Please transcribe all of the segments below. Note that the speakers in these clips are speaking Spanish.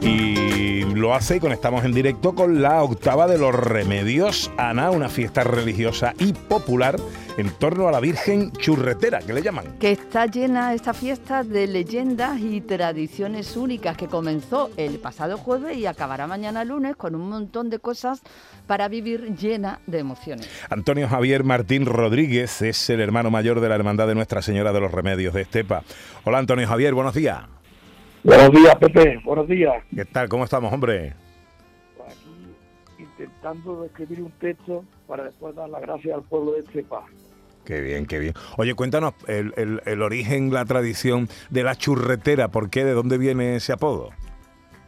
Y lo hace y conectamos en directo con la octava de los remedios. Ana, una fiesta religiosa y popular en torno a la Virgen Churretera, que le llaman. Que está llena esta fiesta de leyendas y tradiciones únicas que comenzó el pasado jueves y acabará mañana lunes con un montón de cosas para vivir llena de emociones. Antonio Javier Martín Rodríguez es el hermano mayor de la Hermandad de Nuestra Señora de los Remedios de Estepa. Hola Antonio Javier, buenos días. Buenos días, Pepe. Buenos días. ¿Qué tal? ¿Cómo estamos, hombre? Pues aquí intentando escribir un texto para después dar las gracias al pueblo de Estepa. Qué bien, qué bien. Oye, cuéntanos el, el- el origen, la tradición de la churretera. ¿Por qué? ¿De dónde viene ese apodo?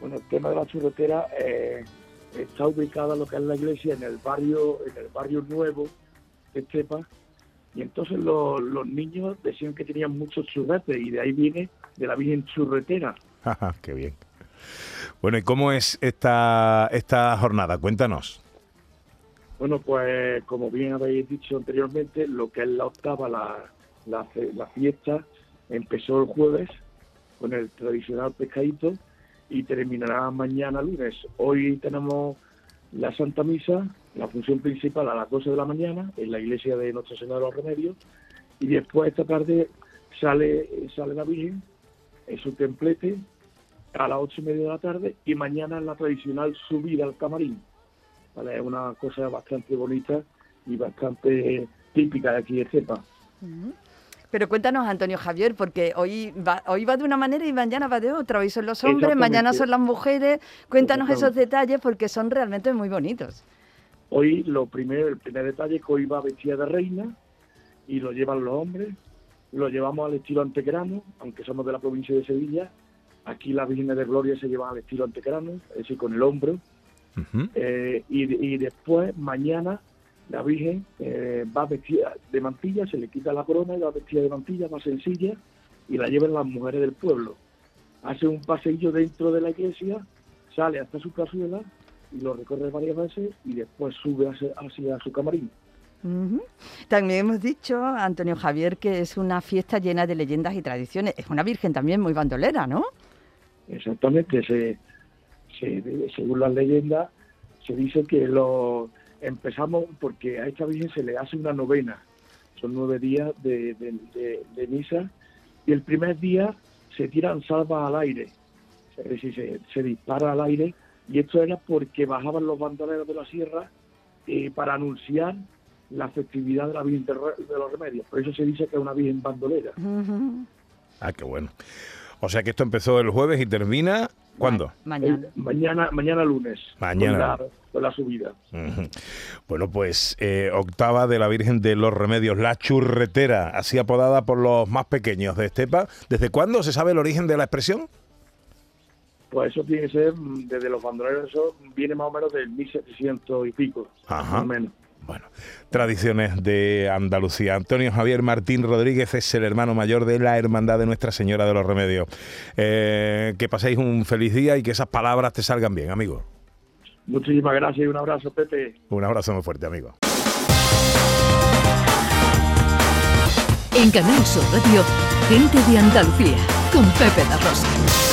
Bueno, el tema de la churretera eh, está ubicada lo que es la iglesia en el barrio, en el barrio nuevo de Estepa. Y entonces los, los niños decían que tenían muchos churretes y de ahí viene de la Virgen Churretera. Ajá, qué bien. Bueno, ¿y cómo es esta, esta jornada? Cuéntanos. Bueno, pues como bien habéis dicho anteriormente, lo que es la octava, la, la fiesta, empezó el jueves con el tradicional pescadito y terminará mañana lunes. Hoy tenemos la Santa Misa, la función principal a las 12 de la mañana en la iglesia de Nuestra Señora de los Remedios y después esta tarde sale, sale la Virgen en su templete a las ocho y media de la tarde y mañana es la tradicional subida al camarín. ¿vale? Es una cosa bastante bonita y bastante típica de aquí de Cepa. Pero cuéntanos, Antonio Javier, porque hoy va, hoy va de una manera y mañana va de otra. Hoy son los hombres, mañana son las mujeres. Cuéntanos esos detalles porque son realmente muy bonitos. Hoy lo primero, el primer detalle es que hoy va vestida de reina y lo llevan los hombres. Lo llevamos al estilo antequerano, aunque somos de la provincia de Sevilla. Aquí las Vírgenes de Gloria se llevan al estilo antequerano, es decir, con el hombro. Eh, y, y después, mañana, la Virgen eh, va vestida de mantilla, se le quita la corona y va vestida de mantilla más sencilla y la llevan las mujeres del pueblo. Hace un paseillo dentro de la iglesia, sale hasta su cazuela y lo recorre varias veces y después sube hacia, hacia su camarín. También hemos dicho, Antonio Javier, que es una fiesta llena de leyendas y tradiciones. Es una virgen también muy bandolera, ¿no? Exactamente, se, se- según las leyendas, se dice que lo empezamos porque a esta Virgen se le hace una novena. Son nueve días de, de- de- de misa y el primer día se tiran salvas al aire, es decir, se, se dispara al aire y esto era porque bajaban los bandoleros de la sierra eh, para anunciar la festividad de la Virgen de, los Remedios. Por eso se dice que es una Virgen bandolera. Ah, qué bueno. O sea que esto empezó el jueves y termina. ¿Cuándo? Mañana. El- mañana, mañana lunes. Mañana. Con la, con la subida. Bueno, pues eh, octava de la Virgen de los Remedios, la churretera, así apodada por los más pequeños de Estepa. ¿Desde cuándo se sabe el origen de la expresión? Pues eso tiene que ser mm, desde los bandoleros, eso viene más o menos del 1700 y pico, Ajá. más o menos. Bueno, tradiciones de Andalucía. Antonio Javier Martín Rodríguez es el hermano mayor de la Hermandad de Nuestra Señora de los Remedios. Eh, que paséis un feliz día y que esas palabras te salgan bien, amigo. Muchísimas gracias y un abrazo, Pepe. Un abrazo muy fuerte, amigo. En Canal Sur Radio, Gente de Andalucía, con Pepe da Rosa.